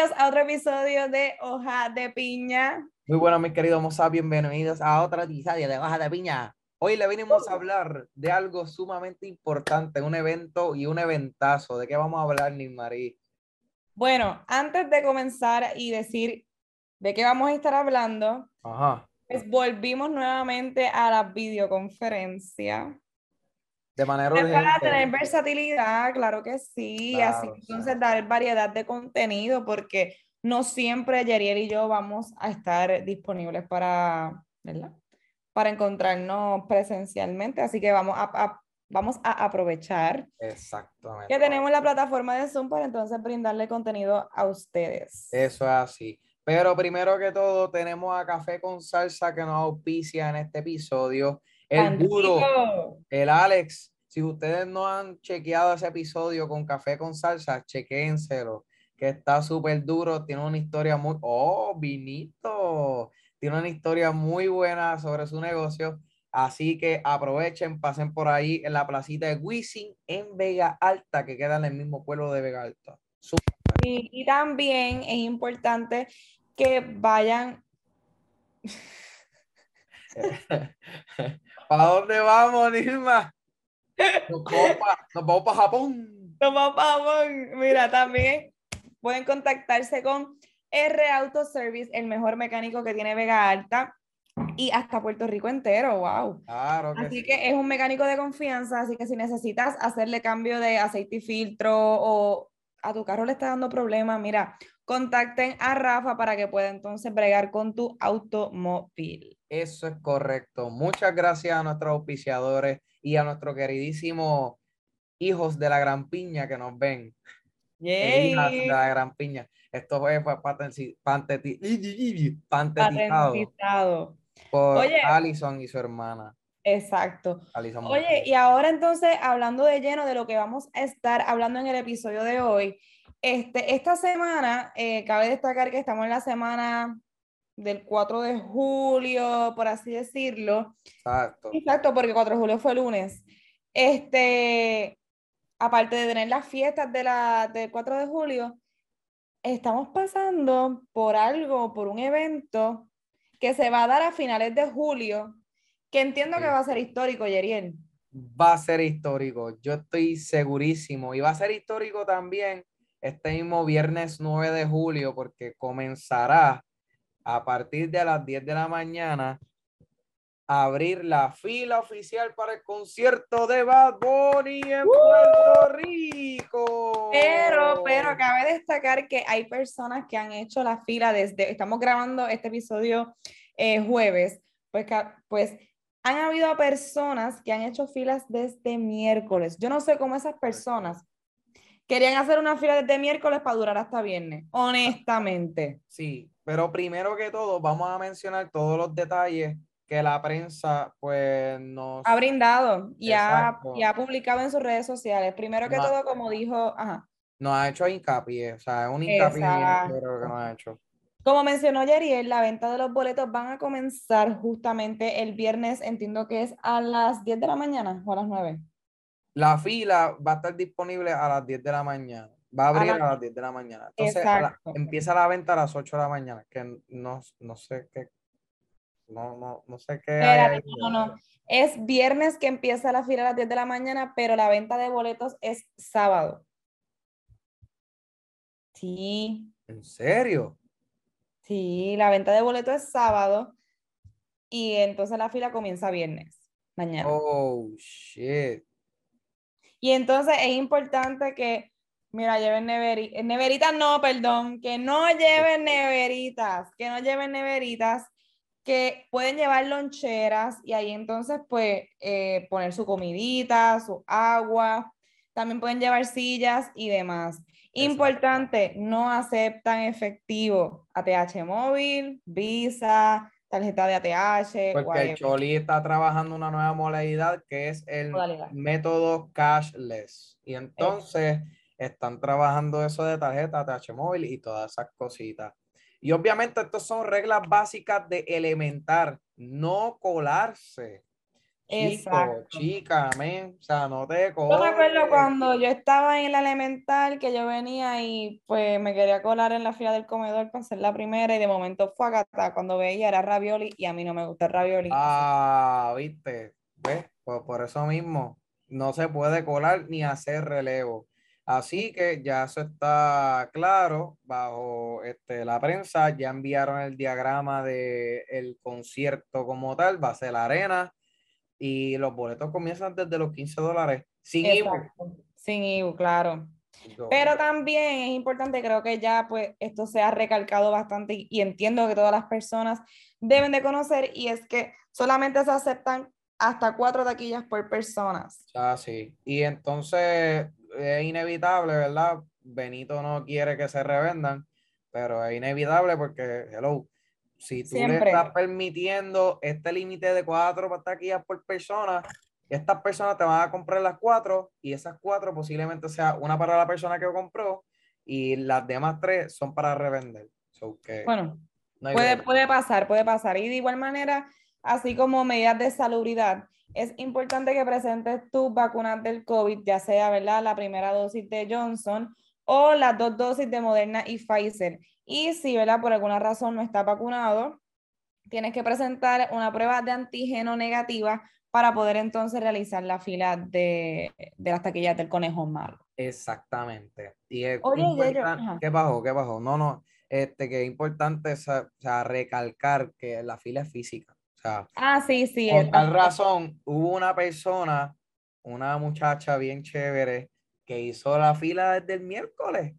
Bienvenidos, a otro episodio de Hoja de Piña. Muy buenos, mis queridos mozas, bienvenidos a otra episodio de Hoja de Piña. Hoy le venimos a hablar de algo sumamente importante, un evento y un eventazo. ¿De qué vamos a hablar, Nismarí? Bueno, antes de comenzar y decir de qué vamos a estar hablando, Ajá. pues volvimos nuevamente a la videoconferencia. De manera Es para urgente. tener versatilidad, claro que sí, Claro, así que entonces dar variedad de contenido porque no siempre Yeriel y yo vamos a estar disponibles para, ¿verdad? Para encontrarnos presencialmente, así que vamos a, a- vamos a aprovechar Exactamente. que tenemos la plataforma de Zoom para entonces brindarle contenido a ustedes. Eso es así. Pero primero que todo, tenemos a Café con Salsa que nos auspicia en este episodio. El rico. el Alex. Si ustedes no han chequeado ese episodio con Café con Salsa, chequénselo, que está súper duro. Tiene una historia muy. ¡Oh, vinito! Tiene una historia muy buena sobre su negocio. Así que aprovechen, pasen por ahí en la placita de Wisin en Vega Alta, que queda en el mismo pueblo de Vega Alta. Y, y también es importante que vayan ¿Para dónde vamos, Nilma? Nos vamos pa- nos vamos para Japón. Mira, también pueden contactarse con R Auto Service, el mejor mecánico que tiene Vega Alta y hasta Puerto Rico entero. Wow. Claro que Así sí. que es un mecánico de confianza, así que si necesitas hacerle cambio de aceite y filtro o a tu carro le está dando problemas, mira, contacten a Rafa para que pueda entonces bregar con tu automóvil. Eso es correcto. Muchas gracias a nuestros auspiciadores y a nuestros queridísimos hijos de la gran piña que nos ven. hijas de la gran piña. Esto fue pantetizado Patentizado. por Oye. Allison y su hermana. Exacto. Oye, y ahora entonces, hablando de lleno de lo que vamos a estar hablando en el episodio de hoy, este, esta semana, eh, cabe destacar que estamos en la semana del 4 de julio, por así decirlo. Exacto. Exacto, porque 4 de julio fue lunes. Este, aparte de tener las fiestas de la, del 4 de julio, estamos pasando por algo, por un evento que se va a dar a finales de julio, que entiendo que va a ser histórico, Yeriel. va a ser histórico. Yo estoy segurísimo. Y va a ser histórico también este mismo viernes 9 de julio, porque comenzará a partir de las 10 de la mañana abrir la fila oficial para el concierto de Bad Bunny en Puerto Rico. Pero, pero cabe destacar que hay personas que han hecho la fila desde, estamos grabando este episodio eh, jueves, pues, pues han habido personas que han hecho filas desde miércoles. Yo no sé cómo esas personas querían hacer una fila desde miércoles para durar hasta viernes, honestamente. Sí, pero primero que todo, vamos a mencionar todos los detalles que la prensa, pues, nos. Ha brindado y ha, y ha publicado en sus redes sociales. Primero que No. todo, como dijo, ajá, nos ha hecho hincapié, o sea, es un hincapié duro que nos ha hecho. Como mencionó Yeriel, la venta de los boletos van a comenzar justamente el viernes, entiendo que es a las 10 de la mañana o a las 9. La fila va a estar disponible a las 10 de la mañana. Va a abrir a, la- las 10 de la mañana. Entonces, a la- Exacto. empieza la venta a las 8 de la mañana, que no, no sé qué. No, no, no sé qué. Espérate, no, no. Es viernes que empieza la fila a las 10 de la mañana, pero la venta de boletos es sábado. Sí, ¿En serio? sí, la venta de boletos es sábado y entonces la fila comienza viernes, mañana. Oh, shit. Y entonces es importante que, mira, lleven neveritas, neveritas no, perdón, que no lleven neveritas, que no lleven neveritas, que pueden llevar loncheras y ahí entonces pues eh, poner su comidita, su agua, también pueden llevar sillas y demás. Importante, no aceptan efectivo, ATH móvil, Visa, tarjeta de ATH, Porque el whatever. Choli está trabajando una nueva modalidad que es el Modalidad. método cashless. Y entonces están trabajando eso de tarjeta, TH móvil y todas esas cositas. Y obviamente estas son reglas básicas de elementar, no colarse. Chico, Exacto. chica, men, o sea, no te Yo me acuerdo cuando yo estaba en la elemental que yo venía y pues me quería colar en la fila del comedor para ser la primera y de momento fue acá cuando veía era ravioli y a mí no me gusta el ravioli. Ah, viste, ¿ves? Por, por eso mismo, no se puede colar ni hacer relevo. Así que ya eso está claro bajo este, la prensa, ya enviaron el diagrama del el concierto como tal, va a ser la arena y los boletos comienzan desde los 15 dólares, sin. Exacto. Sin IVU, claro. Pero también es importante, creo que ya pues esto se ha recalcado bastante y, y entiendo que todas las personas deben de conocer y es que solamente se aceptan hasta cuatro taquillas por personas. Ah, sí. Y entonces es inevitable, ¿verdad? Benito no quiere que se revendan, pero es inevitable porque, hello, si tú le estás permitiendo este límite de cuatro taquillas por persona, estas personas te van a comprar las cuatro y esas cuatro posiblemente sea una para la persona que compró y las demás tres son para revender. So que Bueno, no Puede, puede pasar, puede pasar. Y de igual manera, así como medidas de salubridad, es importante que presentes tus vacunas del COVID, ya sea, ¿verdad? La primera dosis de Johnson o las dos dosis de Moderna y Pfizer. Y si, ¿verdad? Por alguna razón no está vacunado, tienes que presentar una prueba de antígeno negativa para poder entonces realizar la fila de, de las taquillas del conejo malo. Exactamente. Y es Oye, ajá. ¿Qué bajó? ¿Qué bajó? No, no. Este, que es importante o sea, recalcar que la fila es física. O sea, Ah, sí, sí. por tal razón, hubo una persona, una muchacha bien chévere, que hizo la fila desde el miércoles.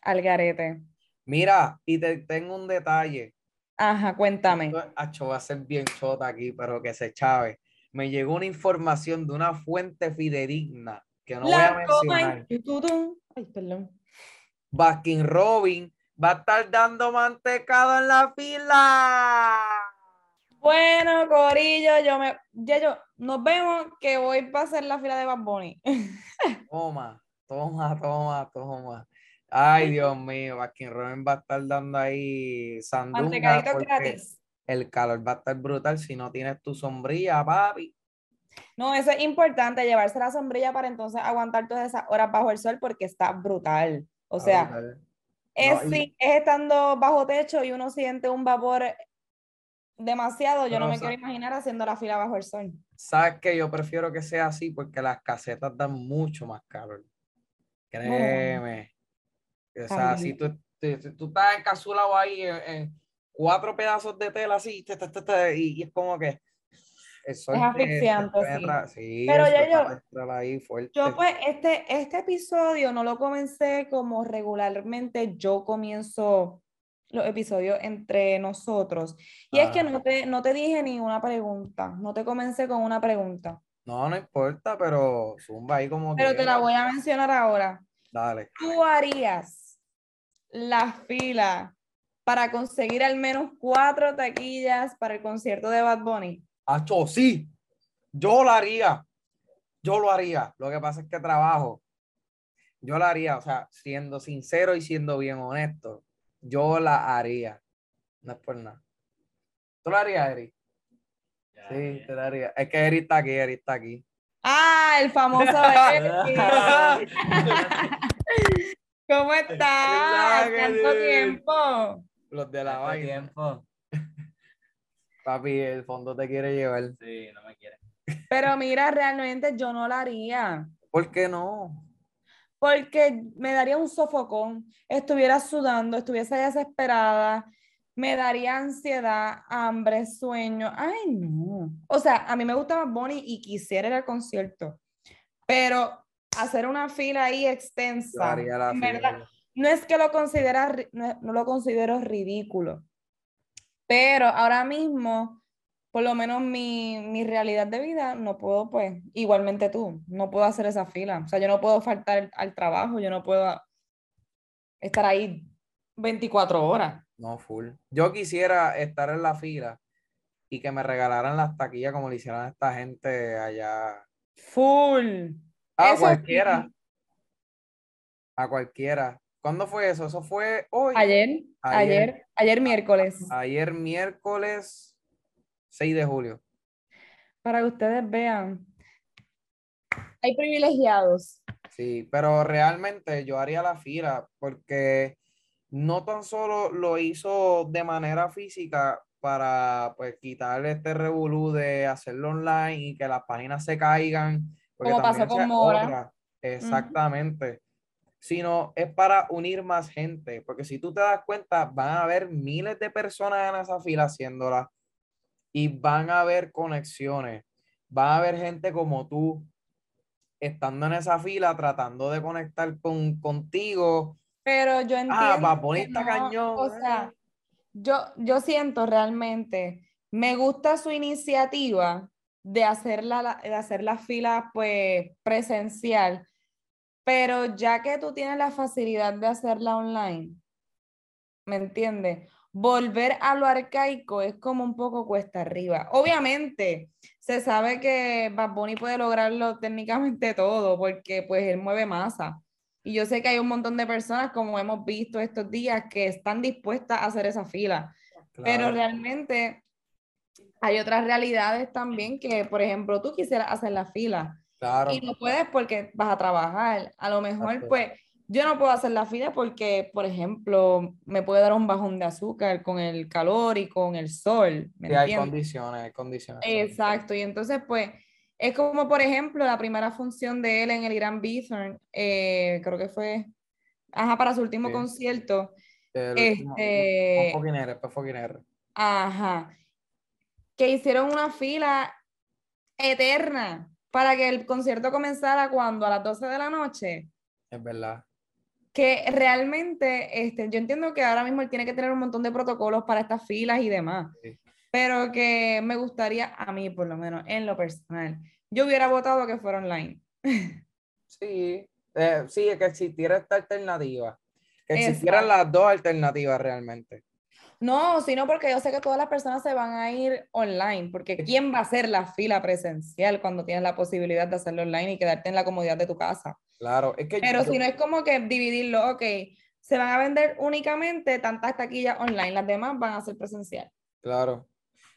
Al garete. Mira, y te tengo un detalle. Ajá, cuéntame. Esto, acho, va a ser bien chota aquí, pero que se chave. Me llegó una información de una fuente fidedigna que no voy a La toma mencionar. Ay, perdón. Baskin Robin va a estar dando mantecado en la fila. Corillo, yo me, ya yo, nos vemos que voy para hacer la fila de Bad Bunny. Toma, toma, toma, toma. Ay, Dios mío, Baskin Robin va a estar dando ahí sandunga Mantecaditos porque gratis. el calor va a estar brutal si no tienes tu sombrilla, papi. No, eso es importante, llevarse la sombrilla para entonces aguantar todas esas horas bajo el sol porque está brutal. O sea, es, y- es estando bajo techo y uno siente un vapor demasiado, yo no Pero, me quiero imaginar haciendo la fila bajo el sol. Sabes que yo prefiero que sea así porque las casetas dan mucho más calor. Créeme. O sea, si tú, si tú estás encapsulado ahí en, en cuatro pedazos de tela así, te- te- te- y, y es como que el sol te- te asfixiante, sí. sí, Pero ya yo- ahí fuerte. Yo pues este, este episodio no lo comencé como regularmente yo comienzo los episodios entre nosotros. Y es que Ah. no te, no te dije ni una pregunta, no te comencé con una pregunta, No, no importa, pero zumba ahí como pero te la voy a mencionar ahora. Dale. ¿Tú harías la fila para conseguir al menos cuatro taquillas para el concierto de Bad Bunny? Acho, sí, yo lo haría. Yo lo haría. Lo que pasa es que trabajo. Yo lo haría, o sea, siendo sincero y siendo bien honesto, yo la haría. No es por nada. ¿Tú lo harías, Eri? Sí, te la haría. Es que Eri está aquí, Eri está aquí. Ah, el famoso Eric. ¿Cómo estás? ¿Tanto tiempo? Los de la vaina. tiempo. Papi, el fondo te quiere llevar. Sí, no me quiere. Pero mira, realmente yo no la haría, ¿Por qué no? Porque me daría un sofocón, estuviera sudando, estuviese desesperada, me daría ansiedad, hambre, sueño. Ay, no. O sea, a mí me gusta Bad Bunny y quisiera ir al concierto, pero hacer una fila ahí extensa, fila. no es que lo considera, no, no lo considero ridículo, pero ahora mismo, por lo menos mi, mi realidad de vida, no puedo, pues, igualmente tú, no puedo hacer esa fila. O sea, yo no puedo faltar al trabajo, yo no puedo estar ahí 24 horas. No, full. Yo quisiera estar en la fila y que me regalaran las taquillas como le hicieron a esta gente allá. Full. A Eso cualquiera. A cualquiera. ¿Cuándo fue eso? Eso fue hoy. Ayer, Ayer. ayer, ayer miércoles. Ayer miércoles 6 de julio. para que ustedes vean. Hay privilegiados. Sí, pero realmente yo haría la fila porque no tan solo lo hizo de manera física para pues quitarle este revolú de hacerlo online y que las páginas se caigan. Como pasó con Mora. Exactamente. Sino es para unir más gente, porque si tú te das cuenta, van a haber miles de personas en esa fila haciéndola y van a haber conexiones. Van a haber gente como tú estando en esa fila tratando de conectar con, contigo. Pero yo ah, entiendo. Ah, va cañón. O sea, yo, yo siento realmente, me gusta su iniciativa de hacer la, de hacer la fila pues presencial, pero ya que tú tienes la facilidad de hacerla online, ¿me entiendes? Volver a lo arcaico es como un poco cuesta arriba. Obviamente, se sabe que Bad Bunny puede lograrlo técnicamente todo porque pues él mueve masa. Y yo sé que hay un montón de personas, como hemos visto estos días, que están dispuestas a hacer esa fila. Pero realmente hay otras realidades también que, por ejemplo, tú quisieras hacer la fila. Y no puedes porque vas a trabajar. A lo mejor, pues, yo no puedo hacer la fila porque, por ejemplo, me puede dar un bajón de azúcar con el calor y con el sol. ¿me hay condiciones, hay condiciones. Exacto, y entonces, pues, es como, por ejemplo, la primera función de él en el Irán Bithorn, eh, creo que fue, ajá, para su último concierto. este, Ajá. Que hicieron una fila eterna para que el concierto comenzara cuando a las 12 de la noche. Es verdad que realmente, este, yo entiendo que ahora mismo él tiene que tener un montón de protocolos para estas filas y demás, pero que me gustaría, a mí por lo menos, en lo personal, yo hubiera votado que fuera online. Sí, eh, sí, que existiera esta alternativa, que existieran las dos alternativas realmente. No, sino porque yo sé que todas las personas se van a ir online, porque ¿quién va a hacer la fila presencial cuando tienes la posibilidad de hacerlo online y quedarte en la comodidad de tu casa? Claro, es que... Pero si no es como que dividirlo, ok, se van a vender únicamente tantas taquillas online, las demás van a ser presencial. Claro.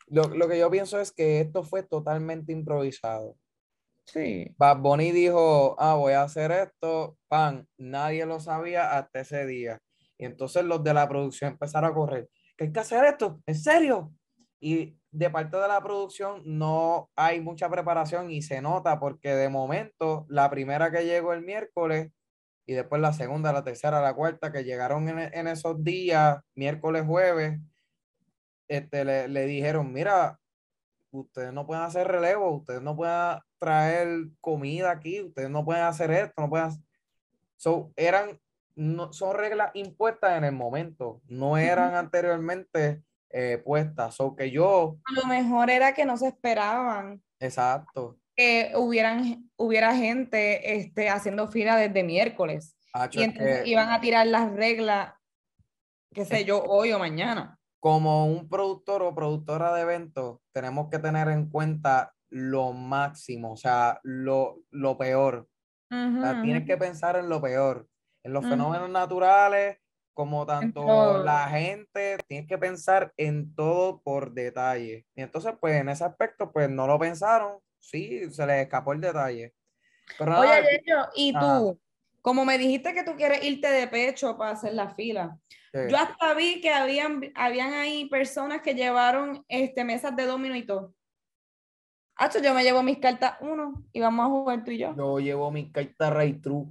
Lo, lo que yo pienso es que esto fue totalmente improvisado. Sí. Bad Bunny dijo, ah, voy a hacer esto, pan, nadie lo sabía hasta ese día. Y entonces los de la producción empezaron a correr, que hay que hacer esto, ¿en serio? Y de parte de la producción no hay mucha preparación y se nota porque de momento la primera que llegó el miércoles y después la segunda, la tercera, la cuarta que llegaron en, esos días, miércoles, jueves, este, le, dijeron, mira, ustedes no pueden hacer relevo, ustedes no pueden traer comida aquí, ustedes no pueden hacer esto, no pueden... So, eran, no, son reglas impuestas en el momento, no eran anteriormente eh, puestas. O que yo. A lo mejor era que no se esperaban. Exacto. Que hubieran, hubiera gente este, haciendo fila desde miércoles. y entonces iban a tirar las reglas, qué sé yo, hoy o mañana. Como un productor o productora de eventos, tenemos que tener en cuenta lo máximo, o sea, lo, lo peor. tienes que pensar en lo peor, en los fenómenos naturales, como tanto la gente, tienes que pensar en todo por detalle. Y entonces, pues en ese aspecto, pues no lo pensaron, sí, se les escapó el detalle. Oye, y tú, como me dijiste que tú quieres irte de pecho para hacer la fila, yo hasta vi que habían, habían ahí personas que llevaron este, mesas de domino y todo. Hacho, yo me llevo mis cartas uno y vamos a jugar tú y yo. Yo llevo mis cartas Ray True.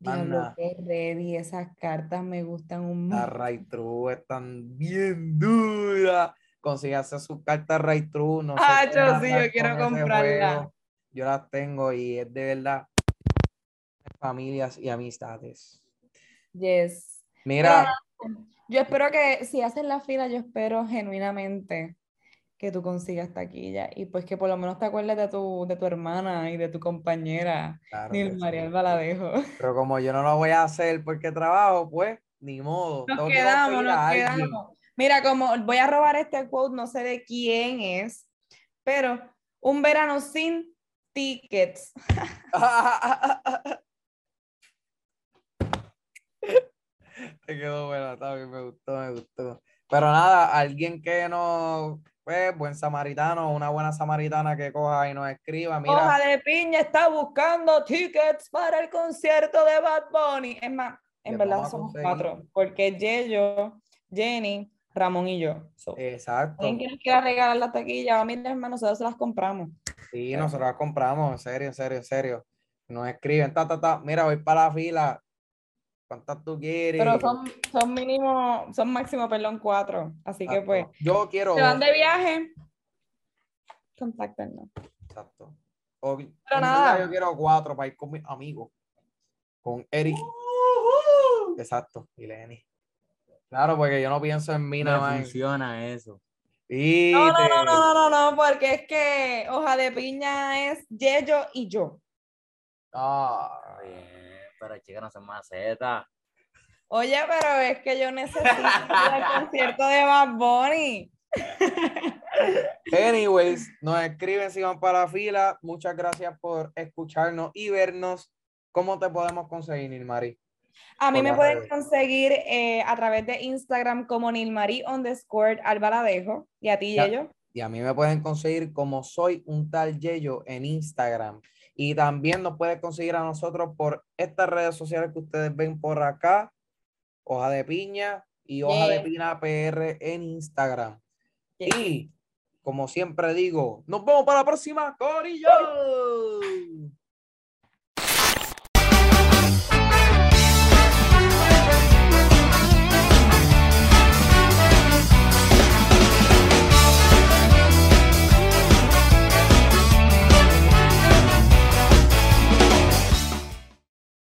Diablo, qué ready, esas cartas me gustan un montón. Las Ray True están bien duras. Consígase sus cartas Ray True. No ah, yo sí, yo quiero comprarla. Yo las tengo y es de verdad familias y amistades. Yes. Mira. yo espero que si hacen la fila, yo espero genuinamente que tú consigas taquilla y pues que por lo menos te acuerdes de tu, de tu hermana y de tu compañera, claro Nil María Baladejo. Pero como yo no lo voy a hacer porque trabajo, pues ni modo. Nos quedamos, nos quedamos. Mira, como voy a robar este quote, no sé de quién es, pero un verano sin tickets. Te quedó buena, me gustó, me gustó. Pero nada, alguien que no pues, buen samaritano, una buena samaritana que coja y nos escriba. Mira, Hoja de Piña está buscando tickets para el concierto de Bad Bunny. Es más, en verdad somos cuatro, porque Yeyo, Jenny, Ramón y yo. So, exacto. ¿Alguien que nos quiera regalar la taquilla? Mira, hermano, nosotros se las compramos. Sí, nosotros las compramos, en serio, en serio, en serio. Nos escriben, ta, ta, ta. Mira, voy para la fila. ¿Cuántas tú quieres? Pero son, son mínimo, son máximo, perdón, cuatro. Así que pues, Yo quiero. se van de viaje, contáctenos. Exacto. O, un día nada. Yo quiero cuatro para ir con mis amigos. Con Eric. Exacto. Y Lenny. Claro, porque yo no pienso en mí nada No más. funciona eso. Y No, no, no, no, no, no, no, porque es que hoja de piña es Yeyo y yo. Ah, Oye, pero chica, no son macetas. Oye, pero es que yo necesito al concierto de Bad Bunny. Anyways, nos escriben si van para la fila. Muchas gracias por escucharnos y vernos. ¿Cómo te podemos conseguir, Nilmari? A mí me pueden redes. conseguir eh, a través de Instagram como Nilmarí underscore Albaladejo. Y a ti. Yeyo. Y a mí me pueden conseguir como soy un tal Yeyo en Instagram. Y también nos pueden conseguir a nosotros por estas redes sociales que ustedes ven por acá. Hoja de piña y hoja de pina PR en Instagram. Y como siempre digo, nos vemos para la próxima, Corillo.